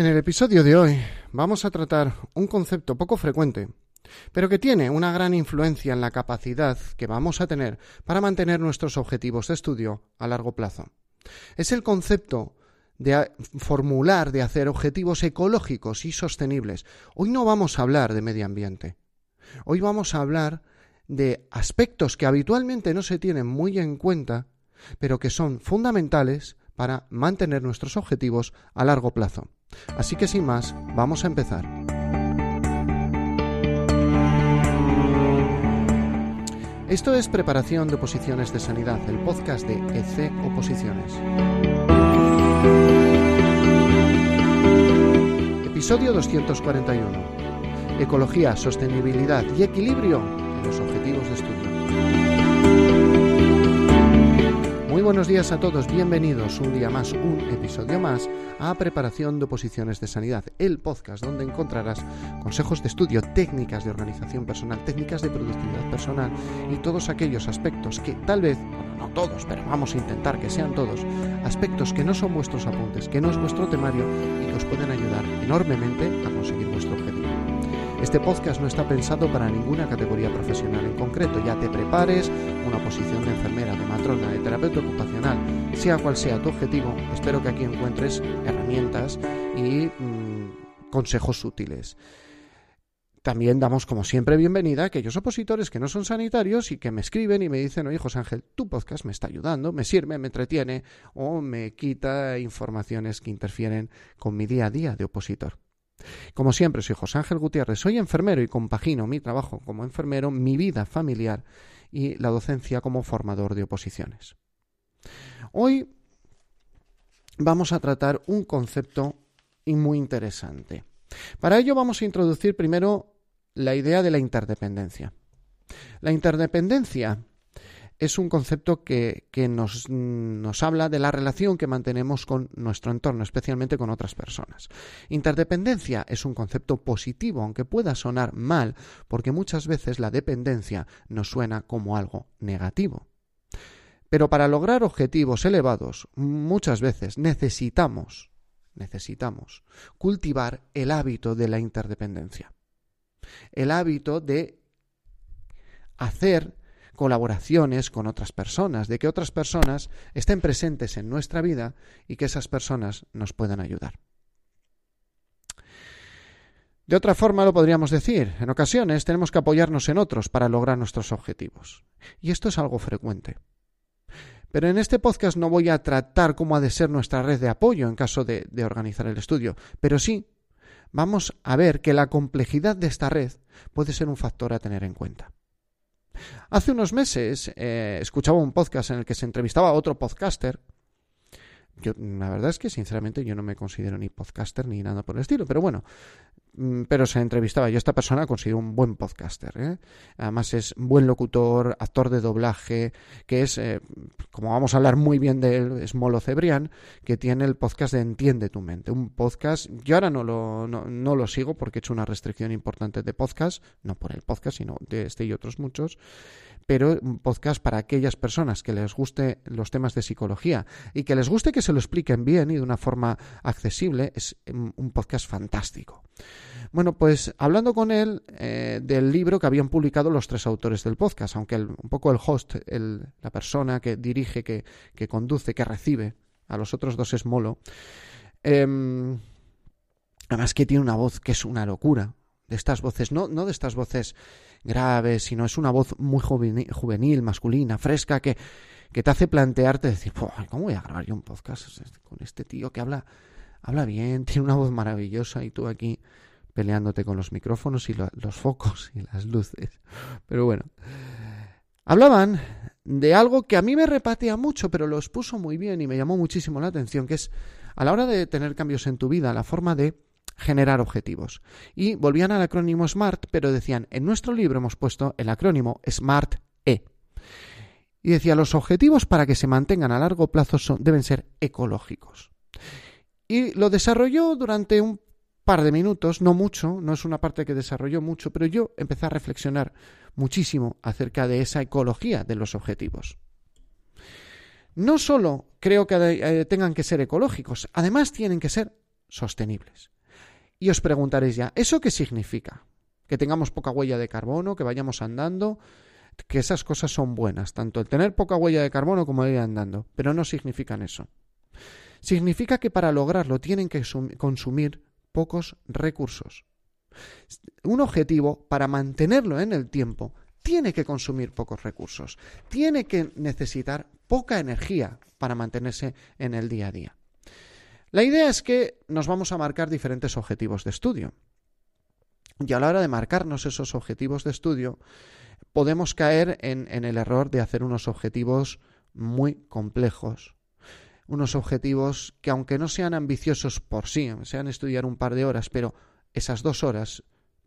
En el episodio de hoy vamos a tratar un concepto poco frecuente, pero que tiene una gran influencia en la capacidad que vamos a tener para mantener nuestros objetivos de estudio a largo plazo. Es el concepto de formular, de hacer objetivos ecológicos y sostenibles. Hoy no vamos a hablar de medio ambiente. Hoy vamos a hablar de aspectos que habitualmente no se tienen muy en cuenta, pero que son fundamentales para mantener nuestros objetivos a largo plazo. Así que sin más, vamos a empezar. Esto es Preparación de Oposiciones de Sanidad, el podcast de EC Oposiciones. Episodio 241. Ecología, sostenibilidad y equilibrio en los objetivos de estudio. Buenos días a todos, bienvenidos un día más, un episodio más a Preparación de Oposiciones de Sanidad, el podcast donde encontrarás consejos de estudio, técnicas de organización personal, técnicas de productividad personal y todos aquellos aspectos que tal vez, no todos, pero vamos a intentar que sean todos, aspectos que no son vuestros apuntes, que no es vuestro temario y que os pueden ayudar enormemente a conseguir vuestro objetivo. Este podcast no está pensado para ninguna categoría profesional en concreto. Ya te prepares una posición de enfermera, de matrona, de terapeuta ocupacional, sea cual sea tu objetivo. Espero que aquí encuentres herramientas y mm, consejos útiles. También damos, como siempre, bienvenida a aquellos opositores que no son sanitarios y que me escriben y me dicen, oye, José Ángel, tu podcast me está ayudando, me sirve, me entretiene o me quita informaciones que interfieren con mi día a día de opositor. Como siempre, soy José Ángel Gutiérrez, soy enfermero y compagino mi trabajo como enfermero, mi vida familiar y la docencia como formador de oposiciones. Hoy vamos a tratar un concepto muy interesante. Para ello vamos a introducir primero la idea de la interdependencia. La interdependencia es un concepto que, nos, nos, habla de la relación que mantenemos con nuestro entorno, especialmente con otras personas. Interdependencia es un concepto positivo, aunque pueda sonar mal, porque muchas veces la dependencia nos suena como algo negativo. Pero para lograr objetivos elevados, muchas veces necesitamos, necesitamos cultivar el hábito de la interdependencia. El hábito de hacer colaboraciones con otras personas, de que otras personas estén presentes en nuestra vida y que esas personas nos puedan ayudar. De otra forma lo podríamos decir, en ocasiones tenemos que apoyarnos en otros para lograr nuestros objetivos. Y esto es algo frecuente. Pero en este podcast no voy a tratar cómo ha de ser nuestra red de apoyo en caso de, de organizar el estudio, pero sí vamos a ver que la complejidad de esta red puede ser un factor a tener en cuenta. Hace unos meses eh, escuchaba un podcast en el que se entrevistaba a otro podcaster. Yo, la verdad es que sinceramente yo no me considero ni podcaster ni nada por el estilo, pero bueno, Mm, pero se entrevistaba. Yo esta persona considero un buen podcaster. ¿eh? Además es buen locutor, actor de doblaje, que es, eh, como vamos a hablar muy bien de él, es Molo Cebrián, que tiene el podcast de Entiende tu mente. Un podcast, yo ahora no lo, no, no lo sigo porque he hecho una restricción importante de podcast, no por el podcast, sino de este y otros muchos pero un podcast para aquellas personas que les guste los temas de psicología y que les guste que se lo expliquen bien y de una forma accesible, es un podcast fantástico. Bueno, pues hablando con él eh, del libro que habían publicado los tres autores del podcast, aunque un poco el host, la persona que dirige, que, conduce, que recibe a los otros dos es Molo, em, además que tiene una voz que es una locura, de estas voces, no, no de estas voces graves, sino es una voz muy juvenil, masculina, fresca, que, que te hace plantearte decir, ¿cómo voy a grabar yo un podcast con este tío que habla, habla bien, tiene una voz maravillosa y tú aquí peleándote con los micrófonos y los focos y las luces? Pero bueno, hablaban de algo que a mí me repatea mucho, pero lo expuso muy bien y me llamó muchísimo la atención, que es a la hora de tener cambios en tu vida, la forma de generar objetivos. Y volvían al acrónimo SMART, pero decían, en nuestro libro hemos puesto el acrónimo SMART-E. Y decía, los objetivos para que se mantengan a largo plazo deben ser ecológicos. Y lo desarrolló durante un par de minutos, no mucho, no es una parte que desarrolló mucho, pero yo empecé a reflexionar muchísimo acerca de esa ecología de los objetivos. No solo creo que eh, tengan que ser ecológicos, además tienen que ser sostenibles. Y os preguntaréis ya, ¿eso qué significa? Que tengamos poca huella de carbono, que vayamos andando, que esas cosas son buenas, tanto el tener poca huella de carbono como el ir andando, pero no significan eso. Significa que para lograrlo tienen que consumir pocos recursos. Un objetivo, para mantenerlo en el tiempo, tiene que consumir pocos recursos, tiene que necesitar poca energía para mantenerse en el día a día. La idea es que nos vamos a marcar diferentes objetivos de estudio. Y a la hora de marcarnos esos objetivos de estudio, podemos caer en, el error de hacer unos objetivos muy complejos, unos objetivos que aunque no sean ambiciosos por sí, sean estudiar un par de horas, pero esas dos horas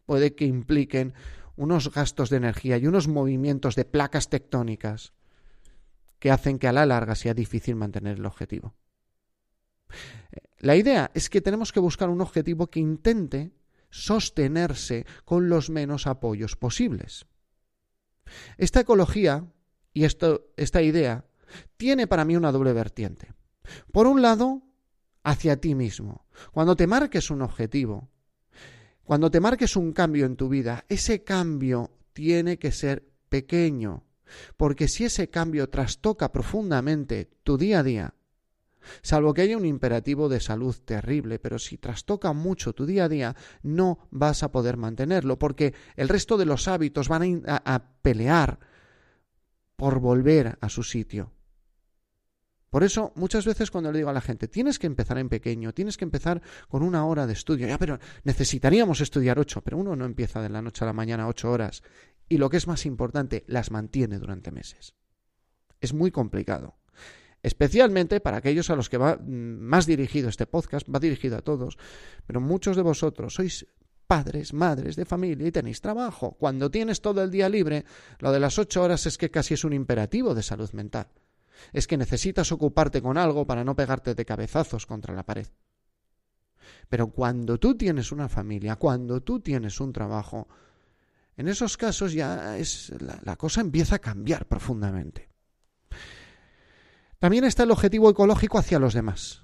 puede que impliquen unos gastos de energía y unos movimientos de placas tectónicas que hacen que a la larga sea difícil mantener el objetivo. La idea es que tenemos que buscar un objetivo que intente sostenerse con los menos apoyos posibles. Esta ecología y esta idea tiene para mí una doble vertiente. Por un lado, hacia ti mismo. Cuando te marques un objetivo, cuando te marques un cambio en tu vida, ese cambio tiene que ser pequeño, porque si ese cambio trastoca profundamente tu día a día, salvo que haya un imperativo de salud terrible, pero si trastoca mucho tu día a día, no vas a poder mantenerlo, porque el resto de los hábitos van a, pelear por volver a su sitio. Por eso, muchas veces cuando le digo a la gente, tienes que empezar en pequeño, tienes que empezar con una hora de estudio, ya, pero necesitaríamos estudiar ocho, pero uno no empieza de la noche a la mañana ocho horas. Y lo que es más importante, las mantiene durante meses. Es muy complicado. Especialmente para aquellos a los que va mm, más dirigido este podcast, va dirigido a todos, pero muchos de vosotros sois padres, madres de familia y tenéis trabajo. Cuando tienes todo el día libre, lo de las ocho horas es que casi es un imperativo de salud mental es que necesitas ocuparte con algo para no pegarte de cabezazos contra la pared. Pero cuando tú tienes una familia, cuando tú tienes un trabajo, en esos casos ya es la, la cosa empieza a cambiar profundamente. También está el objetivo ecológico hacia los demás.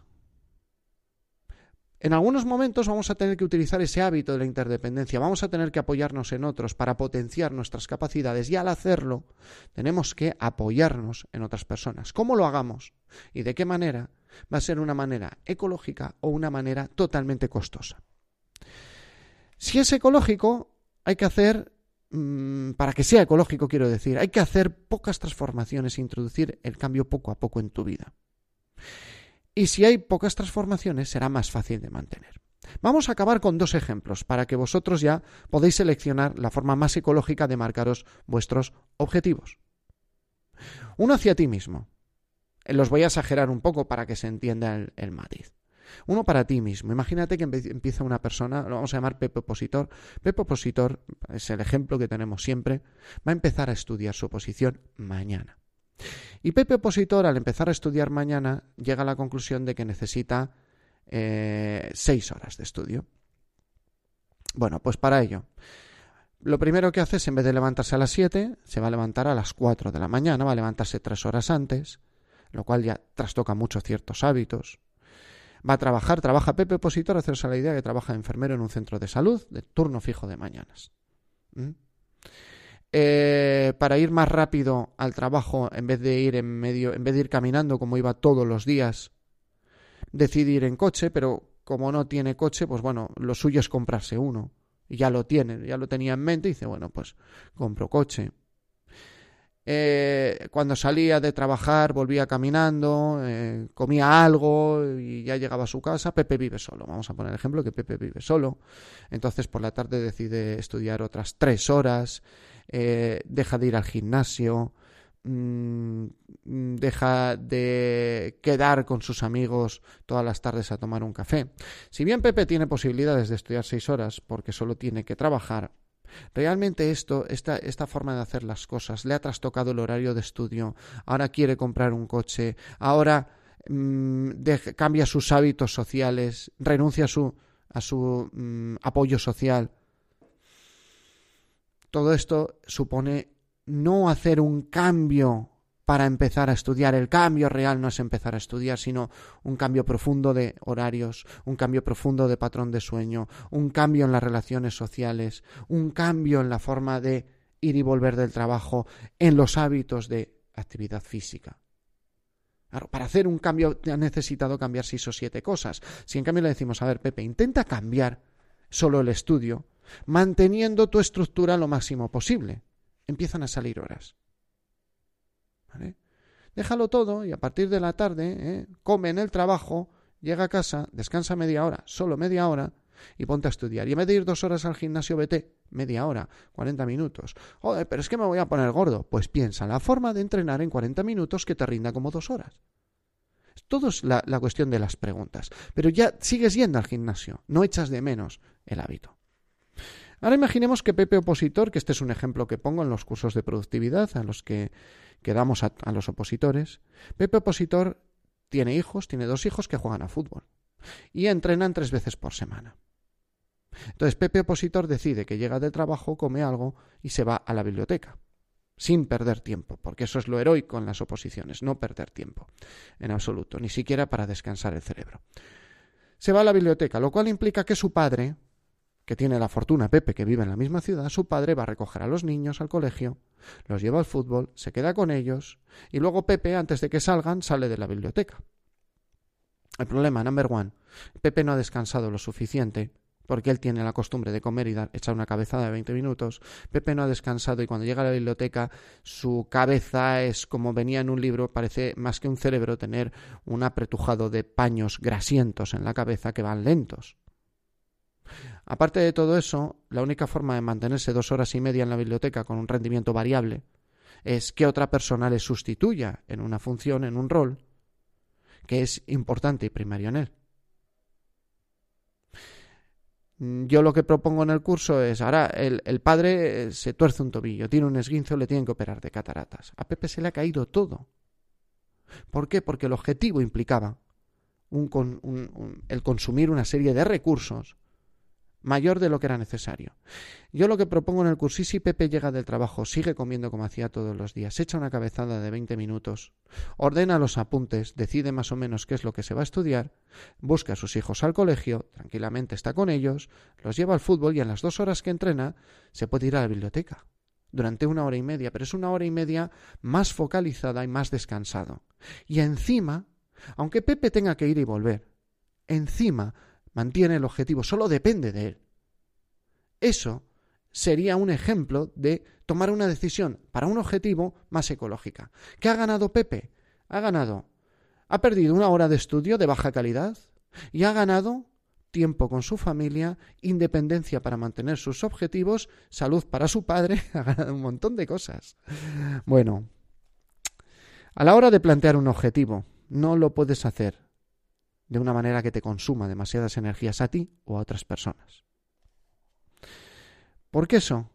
En algunos momentos vamos a tener que utilizar ese hábito de la interdependencia, vamos a tener que apoyarnos en otros para potenciar nuestras capacidades y al hacerlo tenemos que apoyarnos en otras personas. ¿Cómo lo hagamos? ¿Y de qué manera? Va a ser una manera ecológica o una manera totalmente costosa. Si es ecológico, hay que hacer, para que sea ecológico quiero decir, hay que hacer pocas transformaciones e introducir el cambio poco a poco en tu vida. Y si hay pocas transformaciones, será más fácil de mantener. Vamos a acabar con dos ejemplos para que vosotros ya podáis seleccionar la forma más ecológica de marcaros vuestros objetivos. Uno hacia ti mismo. Los voy a exagerar un poco para que se entienda el, matiz. Uno para ti mismo. Imagínate que empieza una persona, lo vamos a llamar Pepe Opositor. Pepe Opositor es el ejemplo que tenemos siempre. Va a empezar a estudiar su oposición mañana. Y Pepe Opositor, al empezar a estudiar mañana, llega a la conclusión de que necesita eh, seis horas de estudio. Bueno, pues para ello, lo primero que hace es, en vez de levantarse a las siete, se va a levantar a las cuatro de la mañana, va a levantarse tres horas antes, lo cual ya trastoca mucho ciertos hábitos. Va a trabajar, trabaja Pepe Opositor, hacerse la idea que trabaja enfermero en un centro de salud, de turno fijo de mañanas. ¿Mm? Eh, para ir más rápido al trabajo en vez de ir en medio, en vez de ir caminando como iba todos los días, decide ir en coche, pero como no tiene coche, pues bueno, lo suyo es comprarse uno. Y ya lo tiene, ya lo tenía en mente y dice, bueno, pues compro coche. Eh, cuando salía de trabajar volvía caminando, eh, comía algo y ya llegaba a su casa. Pepe vive solo. Vamos a poner el ejemplo que Pepe vive solo. Entonces por la tarde decide estudiar otras tres horas eh, deja de ir al gimnasio, mm, deja de quedar con sus amigos todas las tardes a tomar un café. Si bien Pepe tiene posibilidades de estudiar seis horas porque solo tiene que trabajar, Realmente esto, esta, esta, forma de hacer las cosas, le ha trastocado el horario de estudio, ahora quiere comprar un coche, ahora mm, cambia sus hábitos sociales, renuncia a su, a su mm, apoyo social. Todo esto supone no hacer un cambio para empezar a estudiar. El cambio real no es empezar a estudiar, sino un cambio profundo de horarios, un cambio profundo de patrón de sueño, un cambio en las relaciones sociales, un cambio en la forma de ir y volver del trabajo, en los hábitos de actividad física. para hacer un cambio te ha necesitado cambiar seis o siete cosas. Si en cambio le decimos, a ver, Pepe, intenta cambiar solo el estudio, manteniendo tu estructura lo máximo posible, empiezan a salir horas. Déjalo todo y a partir de la tarde ¿eh? come en el trabajo, llega a casa, descansa media hora, solo media hora, y ponte a estudiar. Y en vez de ir dos horas al gimnasio, vete media hora, cuarenta minutos. Joder, pero es que me voy a poner gordo. Pues piensa la forma de entrenar en cuarenta minutos que te rinda como dos horas. Todo es la, la cuestión de las preguntas. Pero ya sigues yendo al gimnasio, no echas de menos el hábito. Ahora imaginemos que Pepe Opositor, que este es un ejemplo que pongo en los cursos de productividad a los que, que damos a, a los opositores, Pepe Opositor tiene hijos, tiene dos hijos que juegan a fútbol y entrenan tres veces por semana. Entonces Pepe Opositor decide que llega de trabajo, come algo y se va a la biblioteca, sin perder tiempo, porque eso es lo heroico en las oposiciones, no perder tiempo, en absoluto, ni siquiera para descansar el cerebro. Se va a la biblioteca, lo cual implica que su padre, que tiene la fortuna, Pepe, que vive en la misma ciudad, su padre va a recoger a los niños al colegio, los lleva al fútbol, se queda con ellos, y luego Pepe, antes de que salgan, sale de la biblioteca. El problema, number one, Pepe no ha descansado lo suficiente, porque él tiene la costumbre de comer y dar, echar una cabezada de 20 minutos. Pepe no ha descansado y cuando llega a la biblioteca su cabeza es como venía en un libro, parece más que un cerebro tener un apretujado de paños grasientos en la cabeza que van lentos. Aparte de todo eso, la única forma de mantenerse dos horas y media en la biblioteca con un rendimiento variable es que otra persona le sustituya en una función, en un rol, que es importante y primario en él. Yo lo que propongo en el curso es, ahora el, padre se tuerce un tobillo, tiene un esguince o le tienen que operar de cataratas. A Pepe se le ha caído todo. ¿Por qué? Porque el objetivo implicaba un, un, el consumir una serie de recursos mayor de lo que era necesario. Yo lo que propongo en el curso, si Pepe llega del trabajo, sigue comiendo como hacía todos los días, echa una cabezada de 20 minutos, ordena los apuntes, decide más o menos qué es lo que se va a estudiar, busca a sus hijos al colegio, tranquilamente está con ellos, los lleva al fútbol y en las dos horas que entrena se puede ir a la biblioteca durante una hora y media, pero es una hora y media más focalizada y más descansado. Y encima, aunque Pepe tenga que ir y volver, encima mantiene el objetivo, solo depende de él. Eso sería un ejemplo de tomar una decisión para un objetivo más ecológica. ¿Qué ha ganado Pepe? Ha ganado, ha perdido una hora de estudio de baja calidad y ha ganado tiempo con su familia, independencia para mantener sus objetivos, salud para su padre, ha ganado un montón de cosas. Bueno, a la hora de plantear un objetivo, no lo puedes hacer de una manera que te consuma demasiadas energías a ti o a otras personas. Porque eso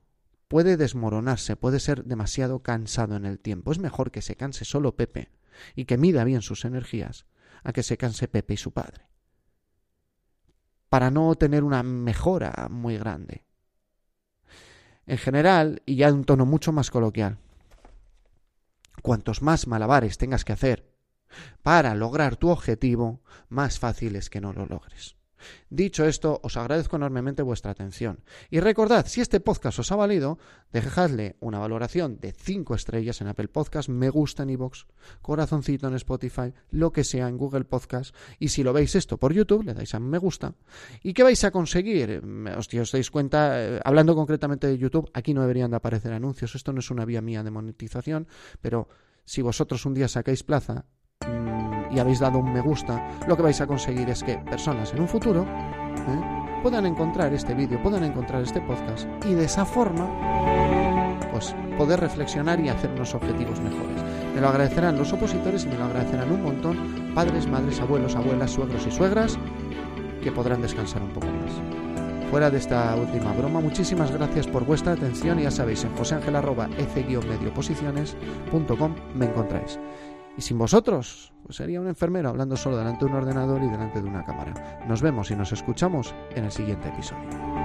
puede desmoronarse, puede ser demasiado cansado en el tiempo. Es mejor que se canse solo Pepe y que mida bien sus energías a que se canse Pepe y su padre. Para no tener una mejora muy grande. En general, y ya en un tono mucho más coloquial, cuantos más malabares tengas que hacer para lograr tu objetivo, más fácil es que no lo logres. Dicho esto, os agradezco enormemente vuestra atención. Y recordad, si este podcast os ha valido, dejadle una valoración de 5 estrellas en Apple Podcast, me gusta en iVoox, corazoncito en Spotify, lo que sea en Google Podcast. Y si lo veis esto por YouTube, le dais a me gusta. ¿Y qué vais a conseguir? Hostia, os dais cuenta, eh, hablando concretamente de YouTube, aquí no deberían de aparecer anuncios. Esto no es una vía mía de monetización, pero si vosotros un día sacáis plaza y habéis dado un me gusta, lo que vais a conseguir es que personas en un futuro ¿eh? puedan encontrar este vídeo, puedan encontrar este podcast y de esa forma pues poder reflexionar y hacer unos objetivos mejores. Me lo agradecerán los opositores y me lo agradecerán un montón padres, madres, abuelos, abuelas, suegros y suegras que podrán descansar un poco más. Fuera de esta última broma, muchísimas gracias por vuestra atención y ya sabéis, en joseangel.ec-medioposiciones.com me encontráis. Y sin vosotros, pues sería un enfermero hablando solo delante de un ordenador y delante de una cámara. Nos vemos y nos escuchamos en el siguiente episodio.